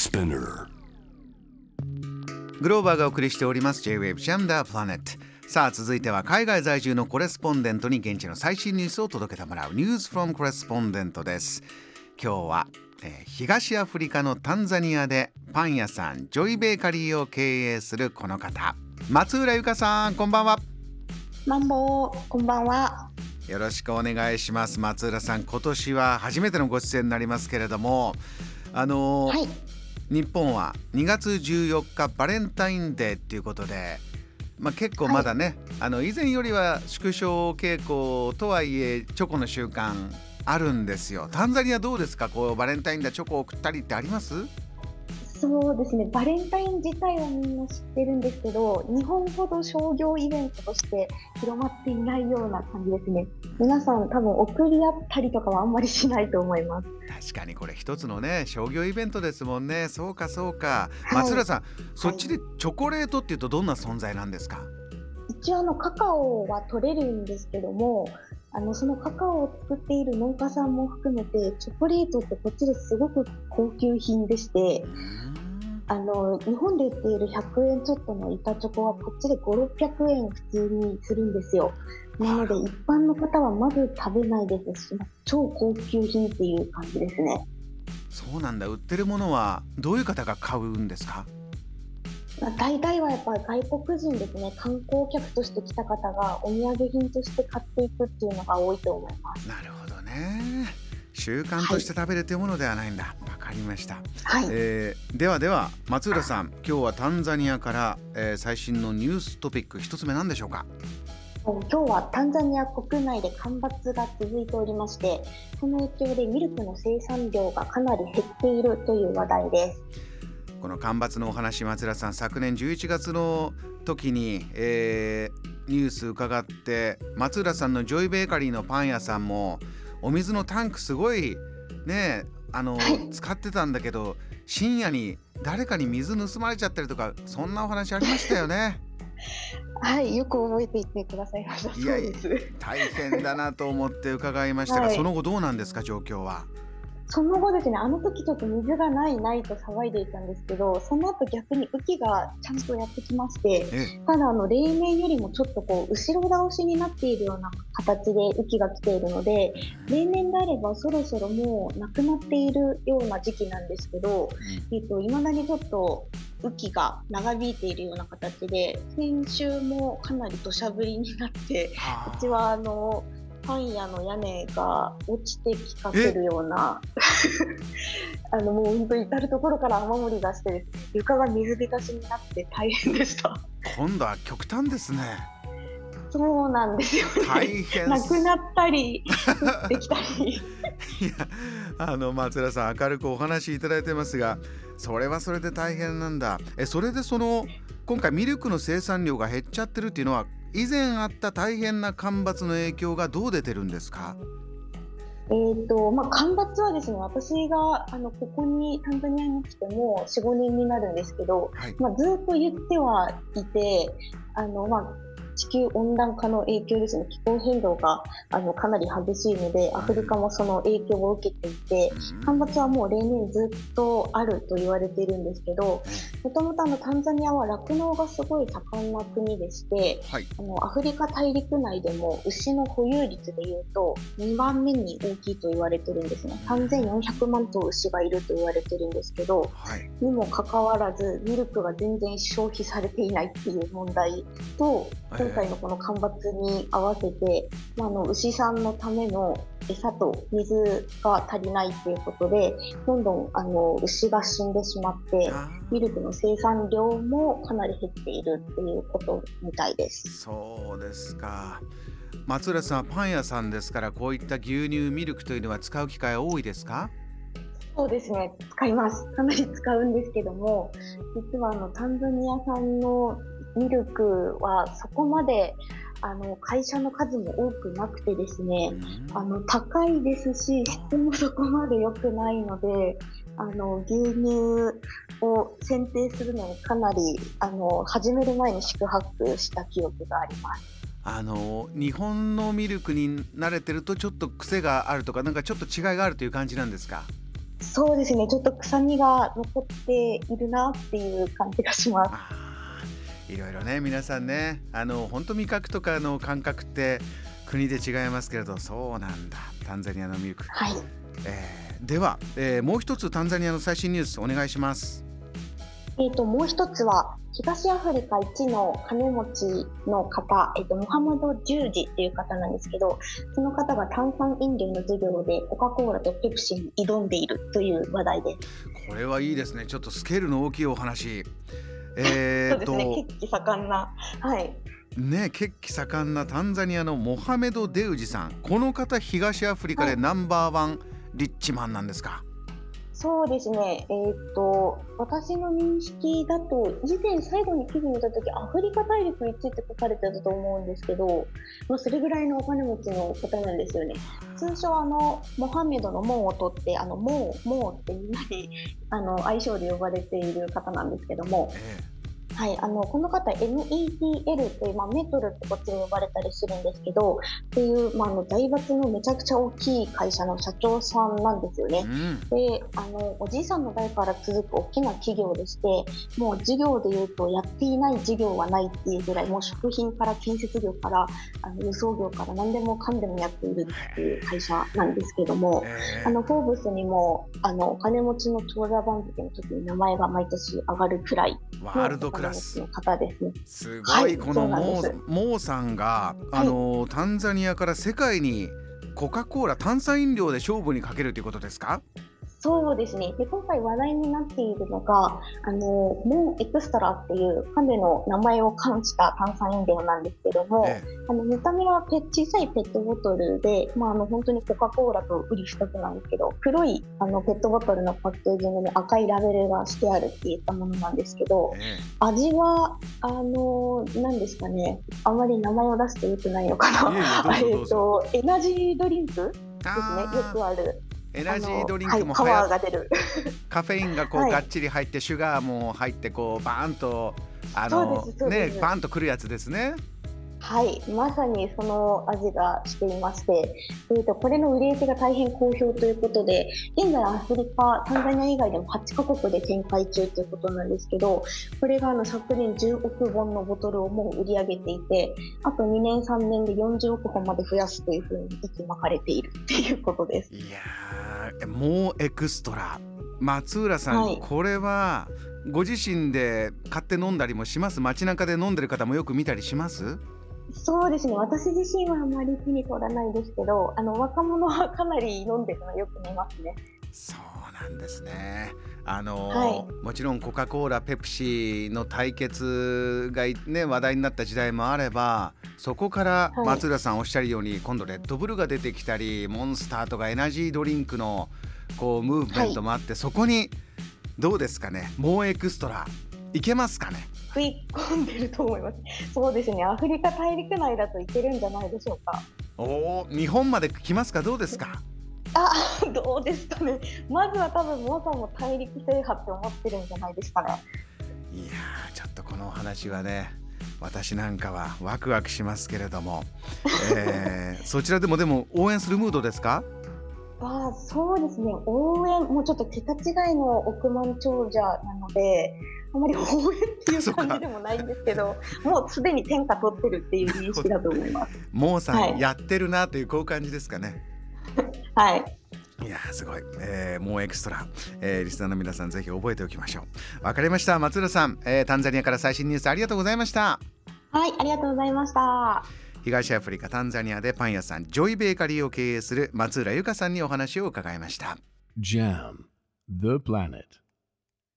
Spinner. グローバーがお送りしております。J-Wave Jam the Planet さあ続いては海外在住のコレスポンデントに現地の最新ニュースを届けてもらう。News from コレスポンデントです。今日は、えー東アフリカのタンザニアでパン屋さんジョイベーカリーを経営するこの方。松浦由香さんこんばんは。マンボウ、こんばんは。よろしくお願いします。松浦さん今年は初めてのご出演になりますけれどもあのーはい、日本は2月14日バレンタインデーっていうことで、まあ、結構まだね、あの以前よりは縮小傾向とはいえチョコの習慣あるんですよ。タンザニアどうですか？こうバレンタインデーチョコを送ったりってあります？そうですね。バレンタイン自体はみんな知ってるんですけど、日本ほど商業イベントとして広まっていないような感じですね。皆さん多分送り合ったりとかはあんまりしないと思います。確かにこれ一つのね商業イベントですもんねそうかそうか、はい松浦さんそっちでチョコレートっていうとどんな存在なんですか？一応あのカカオは取れるんですけども、あのそのカカオを作っている農家さんも含めて、チョコレートってこっちですごく高級品でしてう、ーんあの日本で売っている100円ちょっとの板チョコはこっちで5、600円普通にするんですよ。なので一般の方はまず食べないですし、超高級品っていう感じですね。そうなんだ売ってるものはどういう方が買うんですか？まあ大体はやっぱり外国人ですね、観光客として来た方がお土産品として買っていくっていうのが多いと思います。なるほどね習慣として食べるというものではないんだわ、かりました、はい。えーではでは松浦さん今日はタンザニアから、えー最新のニューストピック一つ目なんでしょうか？今日はタンザニア国内で干ばつが続いておりまして、その影響でミルクの生産量がかなり減っているという話題です。この干ばつのお話松浦さん昨年11月の時に、えーニュース伺って松浦さんのジョイベーカリーのパン屋さんもお水のタンクすごいねあの、はい使ってたんだけど深夜に誰かに水盗まれちゃったりとかそんなお話ありましたよね。はい、よく覚えていてくださいました。いや。大変だなと思って伺いましたが、はいその後どうなんですか状況は？その後ですね、あの時ちょっと水がないないと騒いでいたんですけど、その後逆に雨季がちゃんとやってきまして、えただあの例年よりもちょっとこう後ろ倒しになっているような形で雨季が来ているので、例年であればそろそろもうなくなっているような時期なんですけど、えっと未だにちょっと雨季が長引いているような形で、先週もかなり土砂降りになって。はうちはあのパン屋の屋根が落ちてきかけるような あのもう本当に至る所から雨漏りがしてですね床が水浸しになって大変でした。今度は極端ですね。そうなんですよ大ね変。なくなったり降ってきたり。いやあの松浦さん明るくお話しいただいてますがそれはそれで大変なんだ。えそれでその今回ミルクの生産量が減っちゃってるっていうのは以前あった大変な干ばつの影響がどう出てるんですか？えーとまあ、干ばつはですね私があのここにタンザニアに来ても45年になるんですけど、はい。まあ、ずっと言ってはいてあの、まあ、地球温暖化の影響ですね。気候変動があのかなり激しいのでアフリカもその影響を受けていて干ばつはもう例年ずっとあると言われているんですけどもともとタンザニアは酪農がすごい盛んな国でしてはい。あのアフリカ大陸内でも牛の保有率でいうと2番目に大きいと言われてるんですね。3400万頭牛がいると言われてるんですけどはい。にもかかわらずミルクが全然消費されていないっていう問題とええ今回のこの干ばつに合わせて、まあ、あの牛さんのための餌と水が足りないっていうことでどんどんあの牛が死んでしまってあミルクの生産量もかなり減っているっていうことみたいです。そうですか松浦さんはパン屋さんですからこういった牛乳ミルクというのは使う機会多いですか？そうですね、使います。かなり使うんですけども、実はあのタンザニア産のミルクはそこまであの会社の数も多くなくてですね、あの高いですし、質もそこまで良くないので、あの牛乳を選定するのにかなりあの始める前に宿泊した記憶があります。あの日本のミルクに慣れてるとちょっと癖があるとかなんかちょっと違いがあるという感じなんですか？そうですね。ちょっと臭みが残っているなっていう感じがしますいろいろね皆さんねあの本当味覚とかの感覚って国で違いますけれどそうなんだ。タンザニアのミルク、はい。えー、では、えー、もう一つタンザニアの最新ニュースお願いします。えーと、もう一つは東アフリカ一の金持ちの方、えーと、モハマド・ジュージっていう方なんですけどその方が炭酸飲料の授業でコカ・コーラとペプシに挑んでいるという話題です。これはいいですね。ちょっとスケールの大きいお話えー、そうですね血気盛んな。はい。ね血気盛んなタンザニアのモハメド・デウジさん。この方東アフリカでナンバーワンリッチマンなんですか、そうですね、えー、っと私の認識だと以前最後に記事見た時アフリカ大陸について書かれてたと思うんですけど、まあ、それぐらいのお金持ちの方なんですよね。通称あのモハメドの門を取ってあの門門ってみんなにあの愛称で呼ばれている方なんですけども、はい、あのこの方 METL という、まあ、メトルってこっちで呼ばれたりするんですけどっていう、まあ、あの財閥のめちゃくちゃ大きい会社の社長さんなんですよね。うん、であのおじいさんの代から続く大きな企業でしてもう事業でいうとやっていない事業はないっていうぐらいもう食品から建設業からあの輸送業から何でもかんでもやっているっていう会社なんですけども、えー、あのフォーブスにもあのお金持ちの長者番付の時に名前が毎年上がるくらいワールドクラスの方ですね。すごい、はい、このモーモーさんが、あの、はい、タンザニアから世界にコカ・コーラ炭酸飲料で勝負にかけるということですか？そうですね。で今回話題になっているのがあのモンエクストラっていう彼の名前を冠した炭酸飲料なんですけども、ええ、あの見た目はペ小さいペットボトルで、まあ、あの本当にコカ・コーラと売り一つなんですけど黒いあのペットボトルのパッケージングに赤いラベルがしてあるっていったものなんですけど、え、味はあの何ですかね。あまり名前を出してよくないのかな。えっとエナジードリンクですね。よくあるエナジードリンクも、はい、パワーが出る。カフェインがこう、はい、がっちり入ってシュガーも入ってこうバーンとあのねバーンとくるやつですね。はい、まさにその味がしていまして、えーと、これの売れ行きが大変好評ということで、現在アフリカ、タンザニア以外でも8カ国で展開中ということなんですけど、これがあの昨年10億本のボトルをもう売り上げていて、あと2年、3年で40億本まで増やすというふうに息巻かれているっていうことです。いやもうエクストラ。松浦さん、はい、これはご自身で買って飲んだりもします？街中で飲んでる方もよく見たりします？そうですね。私自身はあまり手に取らないですけどあの若者はかなり飲んでるのよく見ますね。そうなんですね。あの、はい、もちろんコカ・コーラペプシの対決がね話題になった時代もあればそこから松浦さんおっしゃるように、はい、今度レッドブルが出てきたりモンスターとかエナジードリンクのこうムーブメントもあって、はい、そこにどうですかね？もうエクストラいけますかね？食い込んでると思います。そうですね。アフリカ大陸内だといけるんじゃないでしょうか。おお、日本まで来ますか？どうですか？あ、どうですかね。まずは多分皆さんも大陸制覇って思ってるんじゃないですかね。いやちょっとこのお話はね。私なんかはワクワクしますけれども、えー、そちらでもでも応援するムードですか？あそうですね。応援もうちょっと桁違いの億万長者なのであまり応援っていう感じでもないんですけど、もうすでに天下取ってるっていう認識だと思います。もうさん、はい、やってるなというこういう感じですかね。はい。いやすごい、えー、もうエクストラ、えー、リスナーの皆さんぜひ覚えておきましょう。わかりました。松浦さん、えー、タンザニアから最新ニュースありがとうございました。はいありがとうございました東アフリカタンザニアでパン屋さんジョイベーカリーを経営する松浦由香さんにお話を伺いました。JAM The Planet.